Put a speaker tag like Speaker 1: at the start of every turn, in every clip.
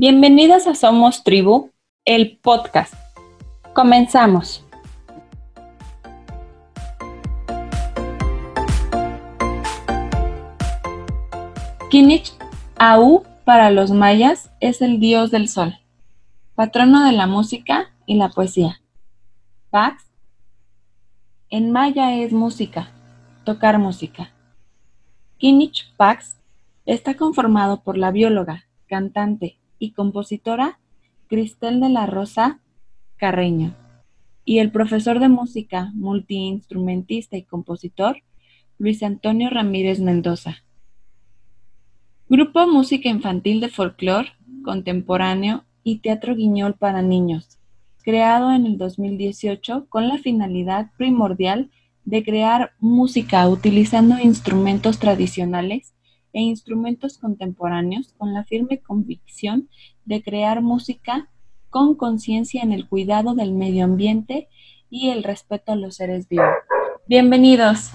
Speaker 1: Bienvenidos a Somos Tribu, el podcast. Comenzamos. Kinich Au para los mayas es el dios del sol, patrono de la música y la poesía. Pax en maya es música, tocar música. Kinich Pax está conformado por la bióloga, cantante y compositora Cristel de la Rosa Carreño y el profesor de música, multiinstrumentista y compositor Luis Antonio Ramírez Mendoza. Grupo Música Infantil de Folclor, Contemporáneo y Teatro Guiñol para Niños, creado en el 2018 con la finalidad primordial de crear música utilizando instrumentos tradicionales e instrumentos contemporáneos con la firme convicción de crear música con conciencia en el cuidado del medio ambiente y el respeto a los seres vivos. Bienvenidos.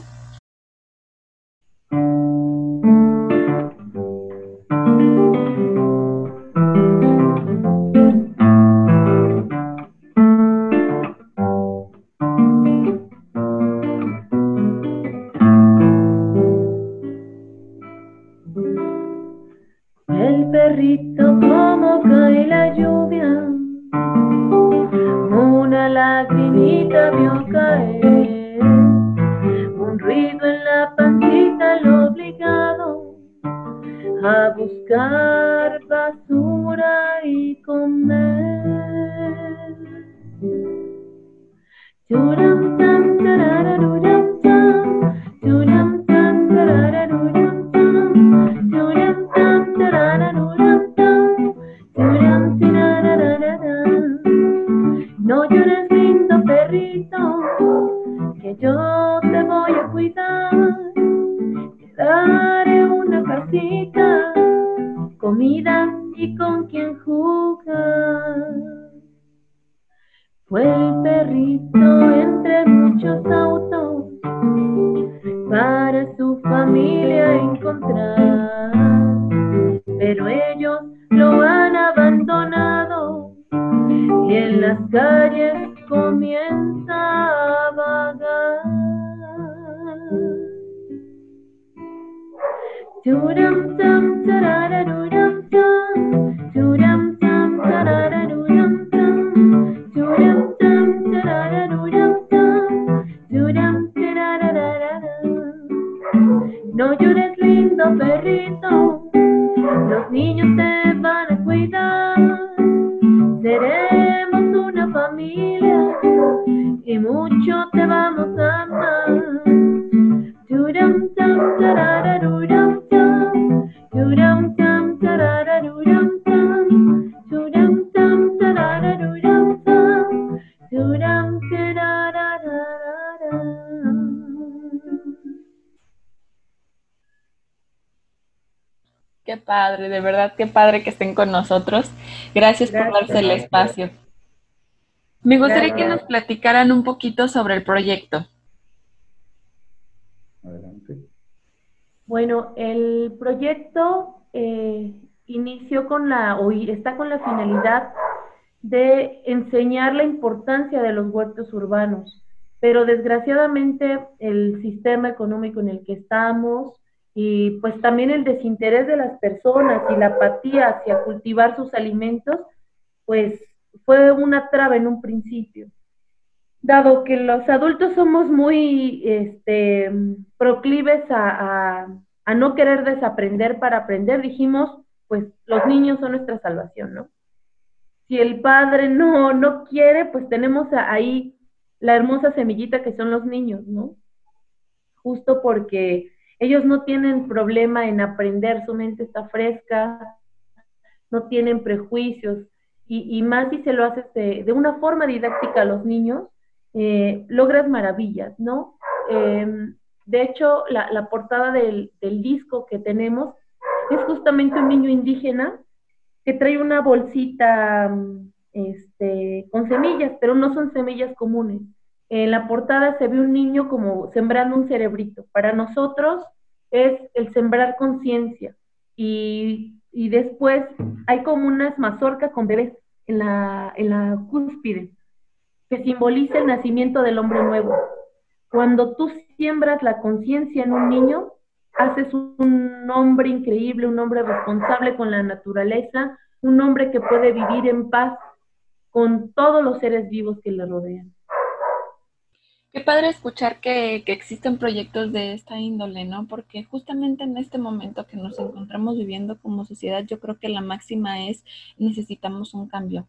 Speaker 1: De verdad qué padre que estén con nosotros. Gracias, por darse el espacio. Me gustaría que nos platicaran un poquito sobre el proyecto.
Speaker 2: Adelante. Bueno, el proyecto eh, inició con la, o está con la finalidad de enseñar la importancia de los huertos urbanos, pero desgraciadamente el sistema económico en el que estamos, y pues también el desinterés de las personas y la apatía hacia cultivar sus alimentos, pues fue una traba en un principio. Dado que los adultos somos muy este, proclives a, a, no querer desaprender para aprender, dijimos, pues los niños son nuestra salvación, ¿no? Si el padre no, no quiere, pues tenemos ahí la hermosa semillita que son los niños, ¿no? Justo porque ellos no tienen problema en aprender, su mente está fresca, no tienen prejuicios, y, más si se lo haces de, una forma didáctica a los niños, eh, logras maravillas, ¿no? Em, de hecho, la, portada del, disco que tenemos es justamente un niño indígena que trae una bolsita este, con semillas, pero no son semillas comunes. En la portada se ve un niño como sembrando un cerebrito. Para nosotros es el sembrar conciencia y y después hay como unas mazorcas con bebés en la, en la cúspide, que simboliza el nacimiento del hombre nuevo. Cuando tú siembras la conciencia en un niño, haces un hombre increíble, un hombre responsable con la naturaleza, un hombre que puede vivir en paz con todos los seres vivos que le rodean.
Speaker 1: Qué padre escuchar que, existen proyectos de esta índole, ¿no? Porque justamente en este momento que nos encontramos viviendo como sociedad, yo creo que la máxima es necesitamos un cambio.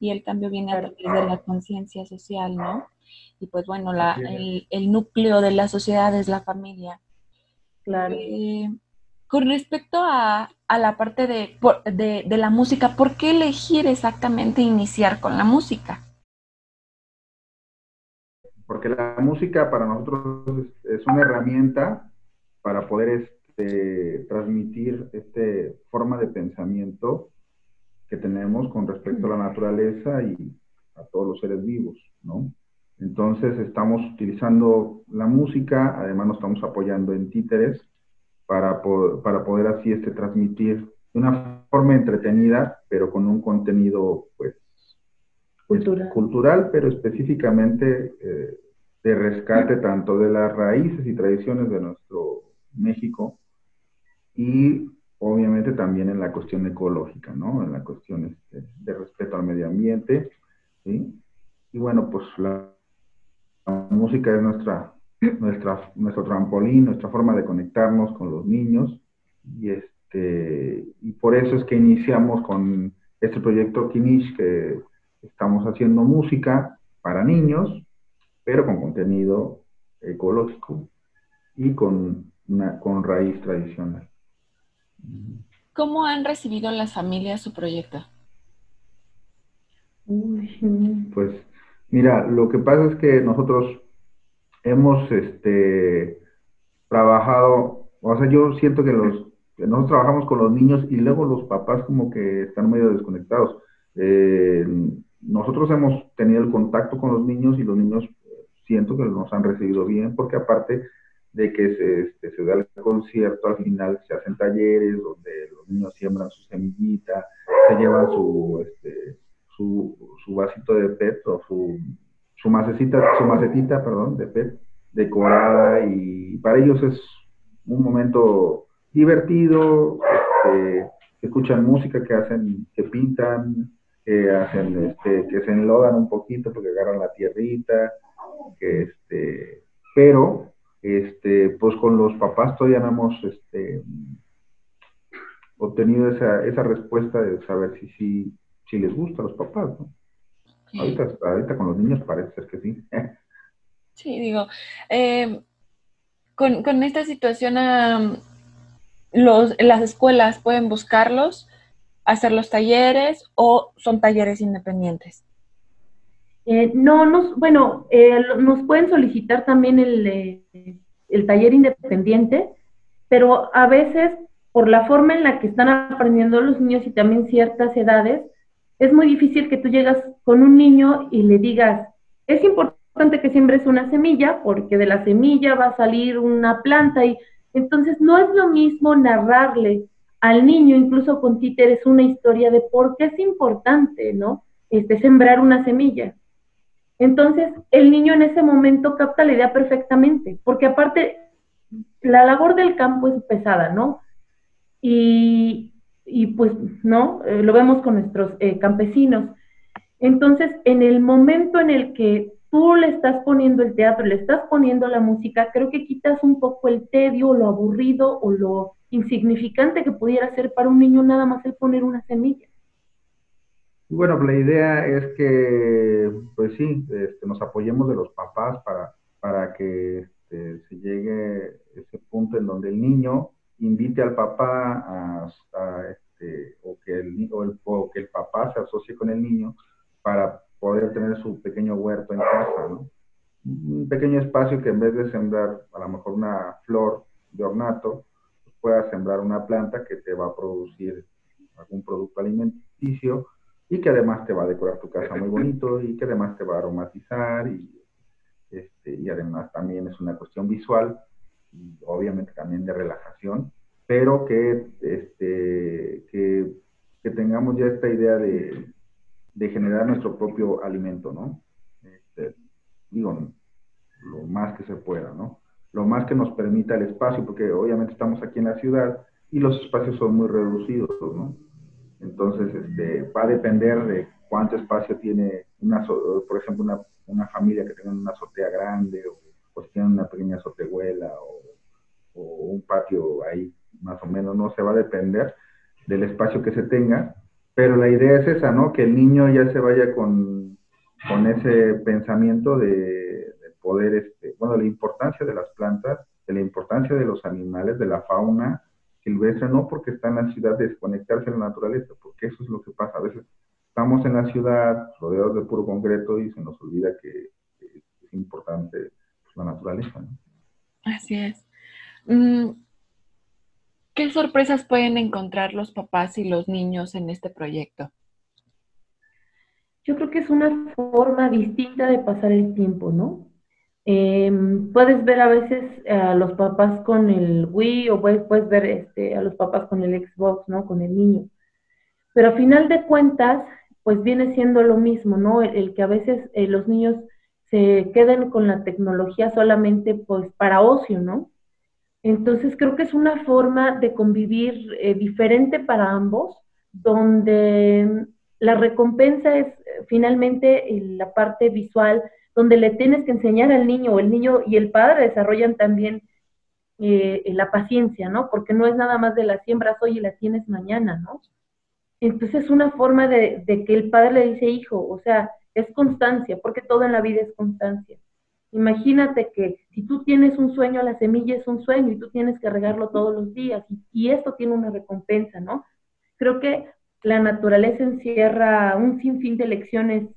Speaker 1: Y el cambio viene a través de la conciencia social, ¿no? Y pues bueno, la, el, núcleo de la sociedad es la familia.
Speaker 2: Claro.
Speaker 1: Eh, con respecto a, la parte de, de la música, ¿por qué elegir exactamente iniciar con la música?
Speaker 3: Porque la música para nosotros es, una herramienta para poder este, transmitir esta forma de pensamiento que tenemos con respecto a la naturaleza y a todos los seres vivos, ¿no? Entonces estamos utilizando la música, además nos estamos apoyando en títeres para, para poder así este, transmitir de una forma entretenida, pero con un contenido pues
Speaker 2: cultural,
Speaker 3: cultural pero específicamente eh, de rescate tanto de las raíces y tradiciones de nuestro México y obviamente también en la cuestión ecológica, ¿no? En la cuestión este, de respeto al medio ambiente, ¿sí? Y bueno, pues la, música es nuestra, nuestra, nuestro trampolín, nuestra forma de conectarnos con los niños y este, y por eso es que iniciamos con este proyecto Kinish que estamos haciendo música para niños, pero con contenido ecológico y con, una, con raíz tradicional.
Speaker 1: ¿Cómo han recibido las familias su proyecto?
Speaker 3: Pues mira, lo que pasa es que nosotros hemos este, trabajado, o sea, yo siento que los nosotros trabajamos con los niños y luego los papás como que están medio desconectados. Eh, nosotros hemos tenido el contacto con los niños y los niños siento que nos han recibido bien, porque aparte de que se, este, se da el concierto, al final se hacen talleres donde los niños siembran su semillita, se llevan su, este, su, su vasito de PET o su, su macetita, su macetita, perdón, de PET decorada y para ellos es un momento divertido, este, escuchan música, que hacen, que pintan, que hacen, este, que se enlodan un poquito porque agarran la tierrita, que este, pero este, pues con los papás todavía no hemos este, obtenido esa, esa respuesta de saber si, si, si les gusta a los papás, ¿no? Ahorita, ahorita, con los niños parece ser que sí.
Speaker 1: Sí, digo, eh, con, con, esta situación, los, las escuelas pueden buscarlos, hacer los talleres o son talleres independientes.
Speaker 2: Eh, no, nos, bueno, eh, nos pueden solicitar también el, el, taller independiente, pero a veces por la forma en la que están aprendiendo los niños y también ciertas edades, es muy difícil que tú llegas con un niño y le digas, es importante que siembres una semilla porque de la semilla va a salir una planta y entonces no es lo mismo narrarle al niño, incluso con títeres, una historia de por qué es importante, ¿no? Este, sembrar una semilla. Entonces, el niño en ese momento capta la idea perfectamente, porque aparte, la labor del campo es pesada, ¿no? Y, pues, ¿no? Eh, lo vemos con nuestros eh, campesinos. Entonces, en el momento en el que tú le estás poniendo el teatro, le estás poniendo la música, creo que quitas un poco el tedio, lo aburrido o lo insignificante que pudiera ser para un niño nada más el poner una semilla.
Speaker 3: Bueno, la idea es que, pues sí, este, nos apoyemos de los papás para, para que este, se llegue ese punto en donde el niño invite al papá a, este, o, que el, o, el, o que el papá se asocie con el niño para poder tener su pequeño huerto en casa, ¿no? Un pequeño espacio que en vez de sembrar a lo mejor una flor de ornato, pues pueda sembrar una planta que te va a producir algún producto alimenticio y que además te va a decorar tu casa muy bonito y que además te va a aromatizar y, este, y además también es una cuestión visual y obviamente también de relajación pero que, este, que, tengamos ya esta idea de, generar nuestro propio alimento, ¿no? Este, digo, lo más que se pueda, ¿no? Lo más que nos permita el espacio, porque obviamente estamos aquí en la ciudad y los espacios son muy reducidos, ¿no? Entonces, este, va a depender de cuánto espacio tiene, una, por ejemplo, una, familia que tenga una azotea grande o, pues tiene una pequeña azotehuela o, o, un patio ahí, más o menos, no se va a depender del espacio que se tenga, pero la idea es esa, ¿no? Que el niño ya se vaya con, ese pensamiento de poder, este, bueno, la importancia de las plantas, de la importancia de los animales, de la fauna, silvestre, no porque está en la ciudad desconectarse de la naturaleza, porque eso es lo que pasa. A veces estamos en la ciudad rodeados de puro concreto y se nos olvida que, es importante pues, la naturaleza.
Speaker 1: Así es. Mm, ¿Qué sorpresas pueden encontrar los papás y los niños en este proyecto?
Speaker 2: Yo creo que es una forma distinta de pasar el tiempo, ¿no? Em, puedes ver a veces a los papás con el Wii o puedes, puedes ver este, a los papás con el Xbox, ¿no? Con el niño. Pero a final de cuentas, pues viene siendo lo mismo, ¿no? El, que a veces eh, los niños se queden con la tecnología solamente pues para ocio, ¿no? Entonces creo que es una forma de convivir eh, diferente para ambos, donde la recompensa es eh, finalmente la parte visual, donde le tienes que enseñar al niño, o el niño y el padre desarrollan también eh, la paciencia, ¿no? Porque no es nada más de la siembras hoy y la tienes mañana, ¿no? Entonces es una forma de, que el padre le dice, hijo, o sea, es constancia, porque todo en la vida es constancia. Imagínate que si tú tienes un sueño, la semilla es un sueño y tú tienes que regarlo todos los días y, y esto tiene una recompensa, ¿no? Creo que la naturaleza encierra un sinfín de lecciones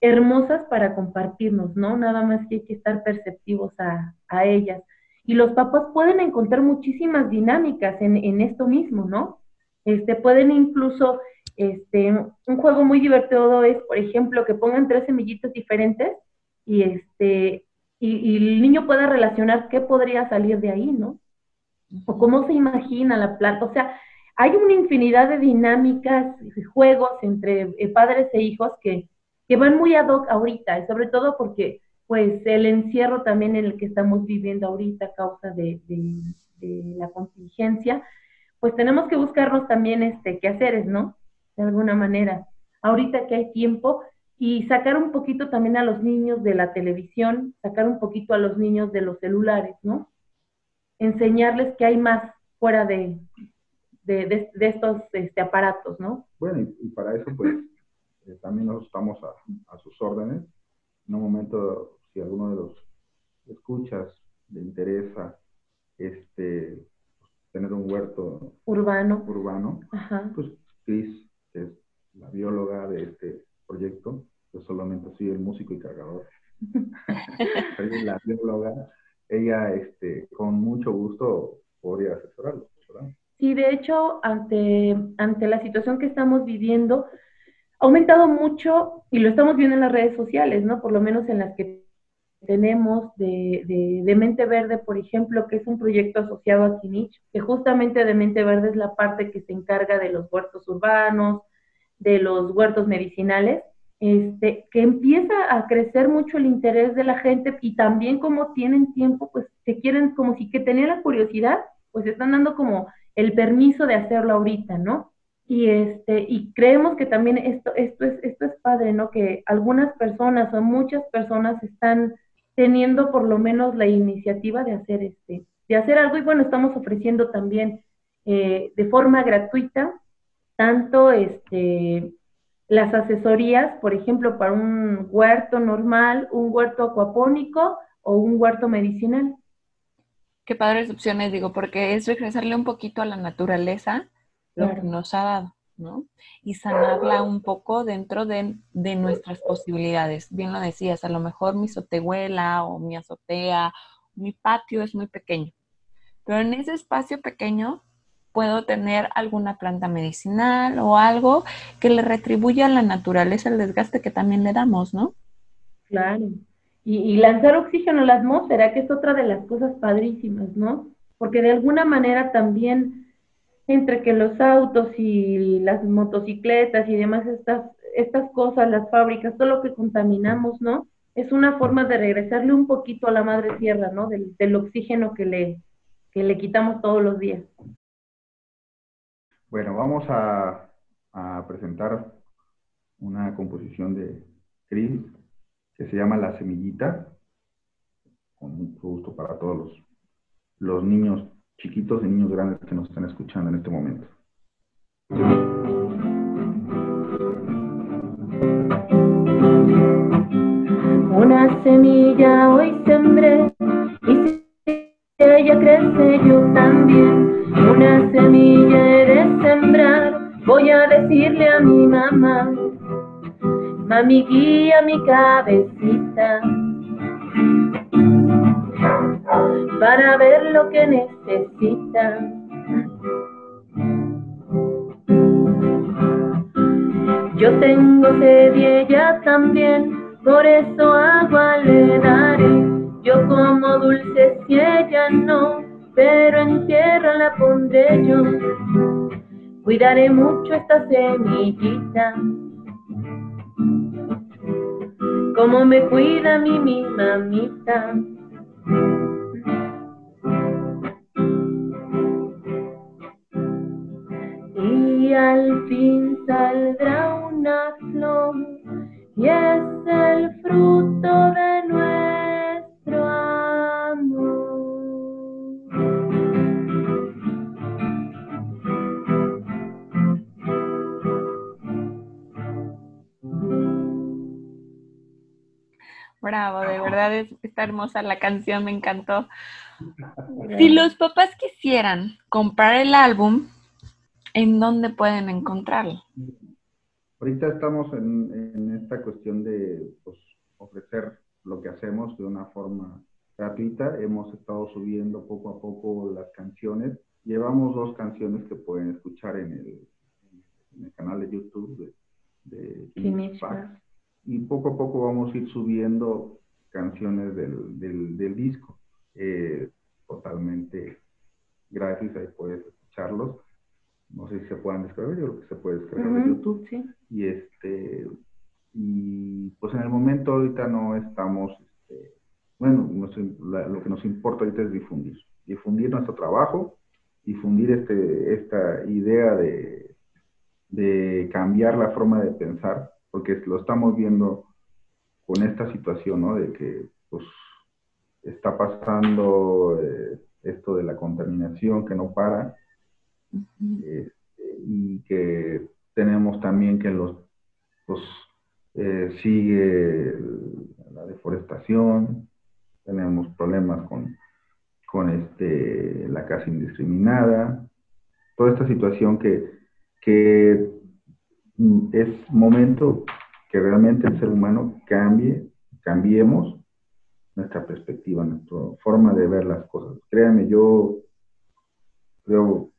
Speaker 2: hermosas para compartirnos, ¿no? Nada más que hay que estar perceptivos a, ellas. Y los papás pueden encontrar muchísimas dinámicas en, esto mismo, ¿no? Este, pueden incluso, este, un juego muy divertido es, por ejemplo, que pongan tres semillitas diferentes y este, y, el niño pueda relacionar qué podría salir de ahí, ¿no? O cómo se imagina la planta. O sea, hay una infinidad de dinámicas, de juegos entre eh, padres e hijos que, que van muy ad hoc ahorita, y sobre todo porque pues el encierro también en el que estamos viviendo ahorita a causa de, la contingencia, pues tenemos que buscarnos también este quehaceres, ¿no? De alguna manera. Ahorita que hay tiempo y sacar un poquito también a los niños de la televisión, sacar un poquito a los niños de los celulares, ¿no? Enseñarles que hay más fuera de, de, estos este, aparatos, ¿no?
Speaker 3: Bueno, y para eso pues también nosotros estamos a, sus órdenes. En un momento, si alguno de los escuchas le interesa este tener un huerto
Speaker 2: urbano,
Speaker 3: urbano pues Cris, que es la bióloga de este proyecto, yo solamente soy el músico y cargador. la bióloga, ella este, con mucho gusto podría asesorarlo, ¿verdad?
Speaker 2: Sí, de hecho, ante, ante la situación que estamos viviendo, ha aumentado mucho y lo estamos viendo en las redes sociales, ¿no? Por lo menos en las que tenemos de, de, Mente Verde, por ejemplo, que es un proyecto asociado a Kinich, que justamente de Mente Verde es la parte que se encarga de los huertos urbanos, de los huertos medicinales, este, que empieza a crecer mucho el interés de la gente y también como tienen tiempo, pues se quieren, como si que tenían la curiosidad, pues están dando como el permiso de hacerlo ahorita, ¿no? Y, este, y creemos que también esto, esto, es, esto es padre, ¿no? Que algunas personas o muchas personas están teniendo por lo menos la iniciativa de hacer, este, de hacer algo. Y bueno, estamos ofreciendo también eh, de forma gratuita tanto este, las asesorías, por ejemplo, para un huerto normal, un huerto acuapónico o un huerto medicinal.
Speaker 1: Qué padres opciones, digo, porque es regresarle un poquito a la naturaleza lo que nos ha dado, ¿no? Y sanarla un poco dentro de, nuestras posibilidades. Bien lo decías, a lo mejor mi sotehuela o mi azotea, mi patio es muy pequeño, pero en ese espacio pequeño puedo tener alguna planta medicinal o algo que le retribuya a la naturaleza el desgaste que también le damos, ¿no?
Speaker 2: Claro. Y, y, lanzar oxígeno a la atmósfera, que es otra de las cosas padrísimas, ¿no? Porque de alguna manera también entre que los autos y las motocicletas y demás estas, estas cosas, las fábricas, todo lo que contaminamos, ¿no? Es una forma de regresarle un poquito a la madre tierra, ¿no? Del, oxígeno que le, que le quitamos todos los días.
Speaker 3: Bueno, vamos a, a presentar una composición de Cris que se llama La Semillita, con mucho gusto para todos los, los niños chiquitos y niños grandes que nos están escuchando en este momento.
Speaker 2: Una semilla hoy sembré y si ella crece yo también. Una semilla he de sembrar, voy a decirle a mi mamá. Mami guía mi cabecita para ver lo que necesita. Yo tengo sed y ella también, por eso agua le daré. Yo como dulce si ella no, pero en tierra la pondré yo. Cuidaré mucho esta semillita, como me cuida mi, mi mamita. Y al fin saldrá una flor y es
Speaker 1: verdad es, está hermosa la canción, me encantó. Si los papás quisieran comprar el álbum, ¿en dónde pueden encontrarlo?
Speaker 3: Ahorita estamos en, esta cuestión de pues, ofrecer lo que hacemos de una forma gratuita. Hemos estado subiendo poco a poco las canciones. Llevamos dos canciones que pueden escuchar en el, canal de YouTube de, de Y poco a poco vamos a ir subiendo canciones del, disco. Eh, totalmente gratis, ahí puedes escucharlos no sé si se puedan descargar, yo creo que se puede descargar de YouTube. Y este, y pues en el momento ahorita no estamos, este, bueno, lo que nos importa ahorita es difundir, difundir nuestro trabajo, difundir este, esta idea de, de cambiar la forma de pensar, porque lo estamos viendo con esta situación, ¿no? De que, pues, está pasando eh, esto de la contaminación que no para, este, y que tenemos también que los, pues, eh, sigue la deforestación, tenemos problemas con, con este, la casa indiscriminada, toda esta situación que, que es momento que realmente el ser humano cambie, cambiemos nuestra perspectiva, nuestra forma de ver las cosas. Créanme, yo creo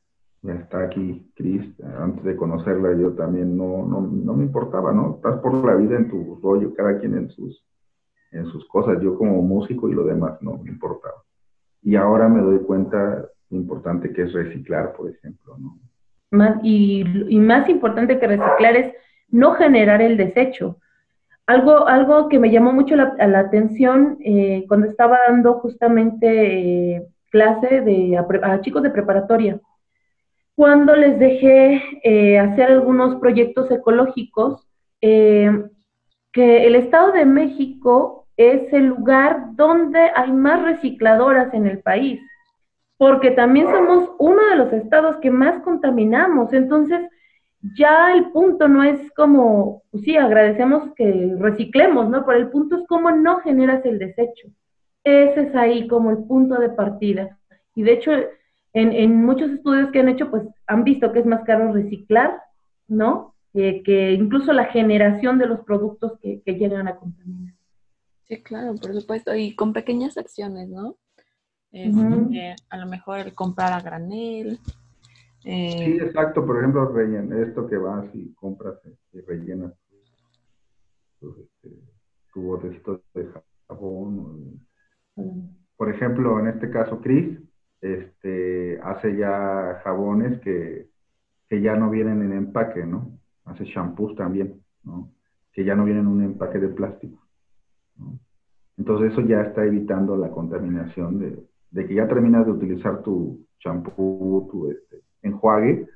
Speaker 3: está aquí Cris, antes de conocerla yo también no, no, no, me importaba, ¿no? Estás por la vida en tu rollo, cada quien en sus, en sus cosas, yo como músico y lo demás no me importaba. Y ahora me doy cuenta lo importante que es reciclar, por ejemplo, ¿no?
Speaker 2: Más, y, y más importante que reciclar es no generar el desecho. Algo, algo que me llamó mucho la, atención eh, cuando estaba dando justamente eh, clase de, a chicos de preparatoria cuando les dejé eh, hacer algunos proyectos ecológicos, que el Estado de México es el lugar donde hay más recicladoras en el país, porque también somos uno de los estados que más contaminamos. Entonces, ya el punto no es como, pues sí, agradecemos que reciclemos, ¿no? Pero el punto es cómo no generas el desecho. Ese es ahí como el punto de partida. Y de hecho, en, muchos estudios que han hecho, pues han visto que es más caro reciclar, ¿no? que incluso la generación de los productos que, llegan a contaminar.
Speaker 1: Sí, claro, por supuesto, y con pequeñas acciones, ¿no? Este, a lo mejor el comprar a granel.
Speaker 3: Eh, sí, exacto, por ejemplo, rellen, esto que vas y compras y rellenas este, tu botecito de jabón. Por ejemplo, en este caso, Cris, este, hace ya jabones que, ya no vienen en empaque, ¿no? Hace shampoos también, ¿no? Que ya no vienen en un empaque de plástico. Entonces eso ya está evitando la contaminación de, de que ya terminas de utilizar tu champú, tu este, enjuague,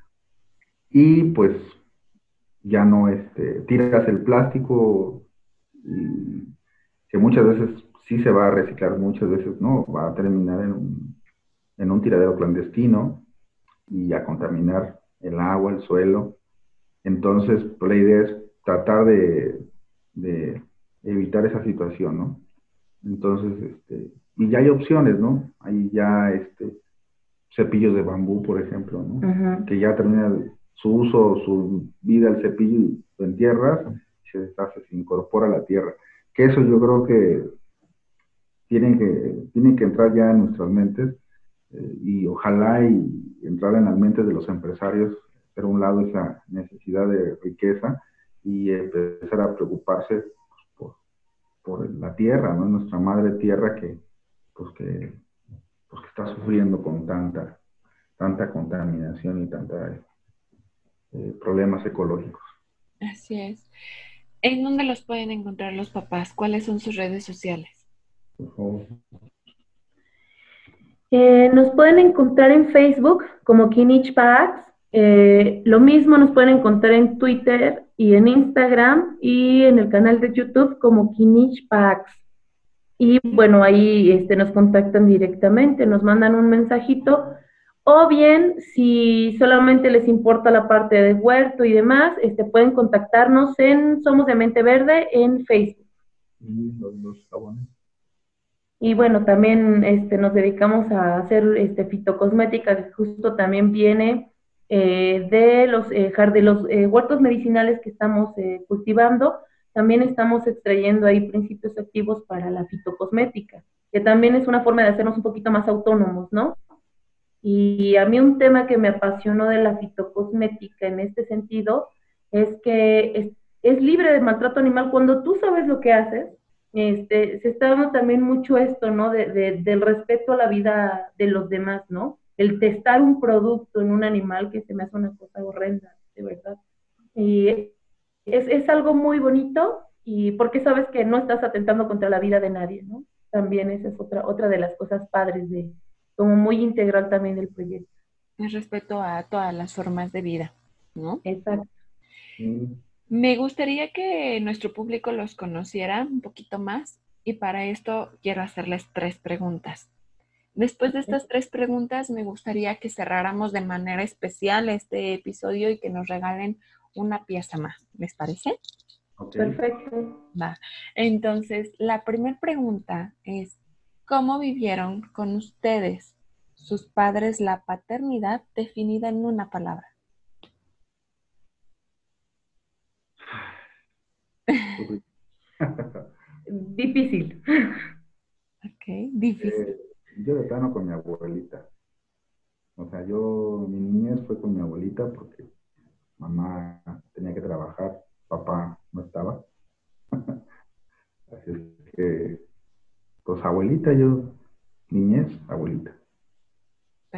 Speaker 3: y pues ya no este, tiras el plástico, que muchas veces sí se va a reciclar, muchas veces no, va a terminar en un, en un tiradero clandestino y a contaminar el agua, el suelo. Entonces, pues, la idea es tratar de, de evitar esa situación, ¿no? Entonces, este, y ya hay opciones, ¿no? Hay ya este, cepillos de bambú, por ejemplo, ¿no? Que ya termina su uso, su vida el cepillo y lo entierras se deshace, se incorpora a la tierra. Que eso yo creo que tienen que, tienen que entrar ya en nuestras mentes eh, y ojalá y entrar en las mentes de los empresarios, por un lado esa necesidad de riqueza y empezar a preocuparse pues, por, la tierra, ¿no? Nuestra madre tierra que, pues que, pues que está sufriendo con tanta, tanta contaminación y tanta eh, problemas ecológicos.
Speaker 1: Así es. ¿En dónde los pueden encontrar los papás? ¿Cuáles son sus redes sociales?
Speaker 2: Eh, nos pueden encontrar en Facebook como Kinich Packs. Eh, lo mismo nos pueden encontrar en Twitter y en Instagram y en el canal de YouTube como Kinich Packs. Y bueno, ahí este, nos contactan directamente, nos mandan un mensajito o bien, si solamente les importa la parte de huerto y demás, este, pueden contactarnos en Somos de Mente Verde en Facebook. Y bueno, también este, nos dedicamos a hacer este, fitocosmética, que justo también viene eh, de los, eh, de los eh, huertos medicinales que estamos cultivando. También estamos extrayendo ahí principios activos para la fitocosmética, que también es una forma de hacernos un poquito más autónomos, ¿no? Y a mí un tema que me apasionó de la fitocosmética en este sentido es que es, libre de maltrato animal cuando tú sabes lo que haces. Este, se está dando también mucho esto, ¿no? De, del respeto a la vida de los demás, ¿no? El testar un producto en un animal que se me hace una cosa horrenda, de verdad. Y es, es algo muy bonito y porque sabes que no estás atentando contra la vida de nadie, ¿no? También esa es otra, otra de las cosas padres de, como muy integral también del proyecto.
Speaker 1: Es respeto a todas las formas de vida, ¿no?
Speaker 2: Exacto.
Speaker 1: Me gustaría que nuestro público los conociera un poquito más y para esto quiero hacerles tres preguntas. Después de estas tres preguntas, me gustaría que cerráramos de manera especial este episodio y que nos regalen una pieza más. ¿Les parece?
Speaker 2: Perfecto.
Speaker 1: Va. Entonces, la primera pregunta es, ¿Cómo vivieron con ustedes, sus padres, la paternidad definida en una palabra?
Speaker 2: difícil.
Speaker 1: Ok, difícil. Eh,
Speaker 3: yo de plano con mi abuelita. O sea, yo, mi niñez fue con mi abuelita porque mamá tenía que trabajar, papá no estaba. Así es que pues abuelita, yo, niñez, abuelita.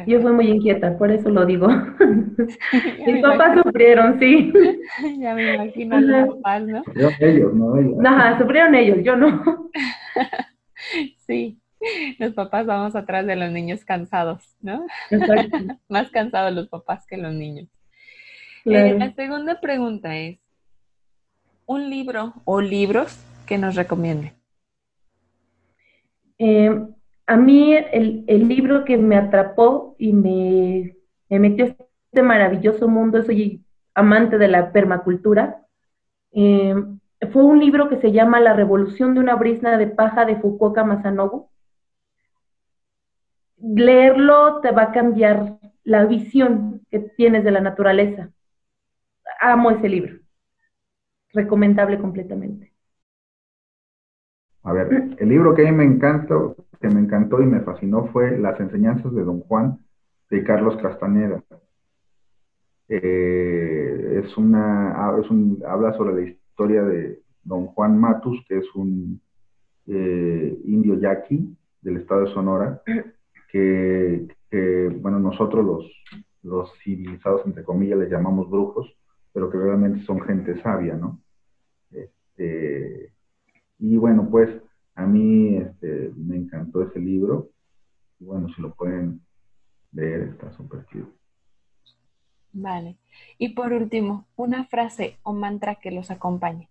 Speaker 2: Yo fui muy inquieta, por eso lo digo. Mis papás sufrieron, sí.
Speaker 1: Ya me imagino los papás, ¿no?
Speaker 3: Sufrieron ellos, no ellos.
Speaker 2: Ajá, sufrieron ellos, yo no.
Speaker 1: Sí, los papás vamos atrás de los niños cansados, ¿no? Más cansados los papás que los niños. Eh, la segunda pregunta es, ¿un libro o libros que nos recomienden?
Speaker 2: Eh, a mí el, libro que me atrapó y me, metió a este maravilloso mundo, soy amante de la permacultura, eh, fue un libro que se llama La revolución de una brisna de paja de Fukuoka Masanobu. Leerlo te va a cambiar la visión que tienes de la naturaleza. Amo ese libro. Recomendable completamente.
Speaker 3: A ver, el libro que a mí me encantó, que me encantó y me fascinó fue Las enseñanzas de Don Juan de Carlos Castaneda. Eh, es una, es un, habla sobre la historia de Don Juan Matus, que es un eh, indio yaqui del estado de Sonora, que, bueno, nosotros los, los civilizados, entre comillas, les llamamos brujos, pero que realmente son gente sabia, ¿no? Este, y bueno, pues a mí este, me encantó ese libro. Y bueno, si lo pueden leer, está súper chido.
Speaker 1: Vale. Y por último, una frase o mantra que los acompañe.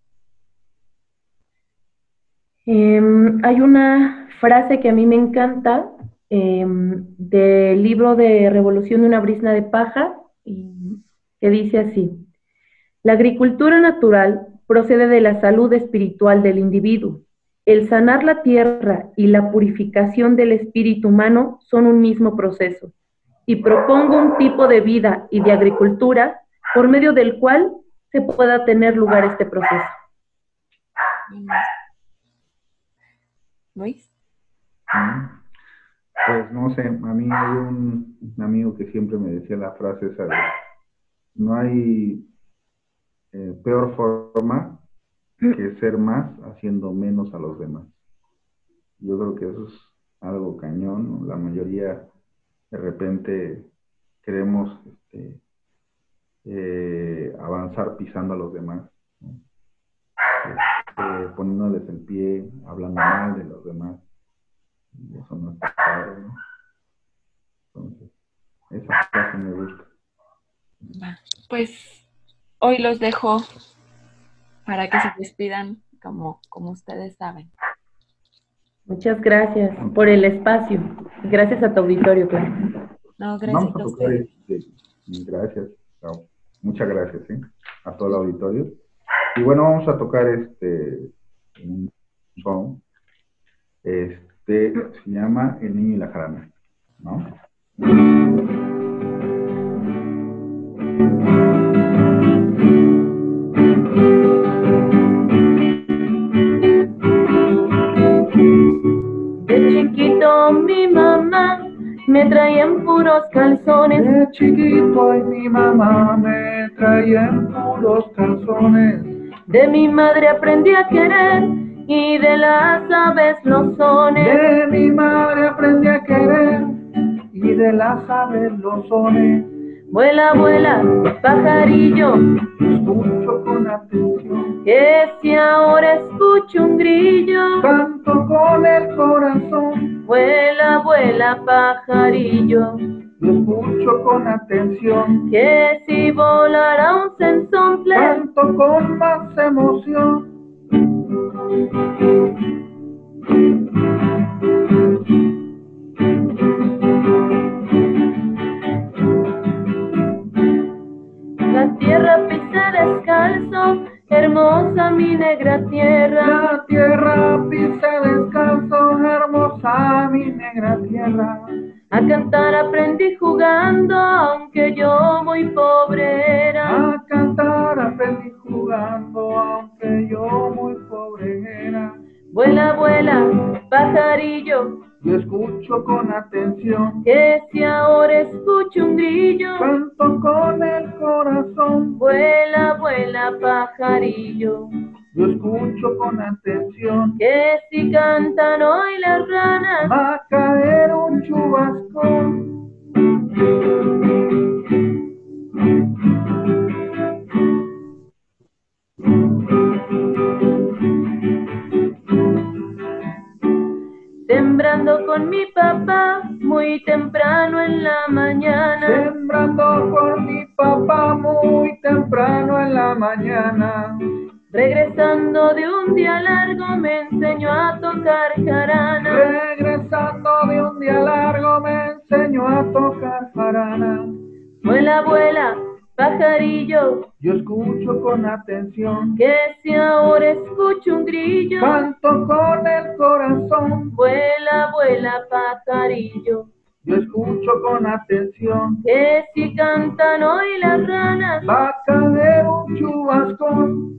Speaker 2: Em, hay una frase que a mí me encanta em, del libro de Revolución de una brisna de paja, que dice así, la agricultura natural procede de la salud espiritual del individuo. El sanar la tierra y la purificación del espíritu humano son un mismo proceso. Y propongo un tipo de vida y de agricultura por medio del cual se pueda tener lugar este proceso.
Speaker 1: Luis.
Speaker 3: Pues no sé, a mí hay un, amigo que siempre me decía la frase esa de, no hay eh, peor forma que ser más haciendo menos a los demás. Yo creo que eso es algo cañón. La mayoría de repente queremos este, eh, avanzar pisando a los demás, este, poniéndoles el pie, hablando mal de los demás. Y eso no está claro, ¿no? Entonces, esa frase me gusta.
Speaker 1: Pues hoy los dejo para que se despidan como, como ustedes saben.
Speaker 2: Muchas gracias por el espacio. Gracias a tu auditorio, claro.
Speaker 1: No, gracias a, ustedes.
Speaker 3: Gracias. Muchas gracias ¿eh? a todo el auditorio. Y bueno, vamos a tocar este un son. Este se llama El niño y la jarana, ¿no?
Speaker 2: Me traían puros calzones.
Speaker 3: De chiquito y mi mamá me traían puros calzones.
Speaker 2: De mi madre aprendí a querer y de las aves los sones.
Speaker 3: De mi madre aprendí a querer y de las aves los sones.
Speaker 2: Vuela, vuela, pajarillo,
Speaker 3: escucho con atención.
Speaker 2: Que si ahora escucho un grillo,
Speaker 3: canto con el corazón.
Speaker 2: Vuela, vuela, pajarillo,
Speaker 3: escucho con atención.
Speaker 2: Que si volara un sensontle,
Speaker 3: canto con más emoción.
Speaker 2: tierra pisa descalzo, hermosa mi negra tierra.
Speaker 3: La tierra pisa descalzo, hermosa mi negra tierra.
Speaker 2: A cantar aprendí jugando, aunque yo muy pobre era.
Speaker 3: A cantar aprendí jugando, aunque yo muy pobre era.
Speaker 2: Vuela, vuela, pajarillo,
Speaker 3: yo escucho con atención.
Speaker 2: Que si ahora escucho un grillo,
Speaker 3: canto con el corazón.
Speaker 2: Vuela, vuela, pajarillo.
Speaker 3: Yo escucho con atención.
Speaker 2: Que si cantan hoy las ranas,
Speaker 3: va a caer un chubascón.
Speaker 2: Sembrando con mi papá muy temprano en la mañana.
Speaker 3: Sembrando con mi papá muy temprano en la mañana.
Speaker 2: Regresando de un día largo me enseñó a tocar jarana.
Speaker 3: Con atención.
Speaker 2: Que si ahora escucho un grillo.
Speaker 3: Canto con el corazón.
Speaker 2: Vuela, vuela, pajarillo.
Speaker 3: Yo escucho con atención.
Speaker 2: Que si cantan hoy las ranas.
Speaker 3: Va a caer un chubascón.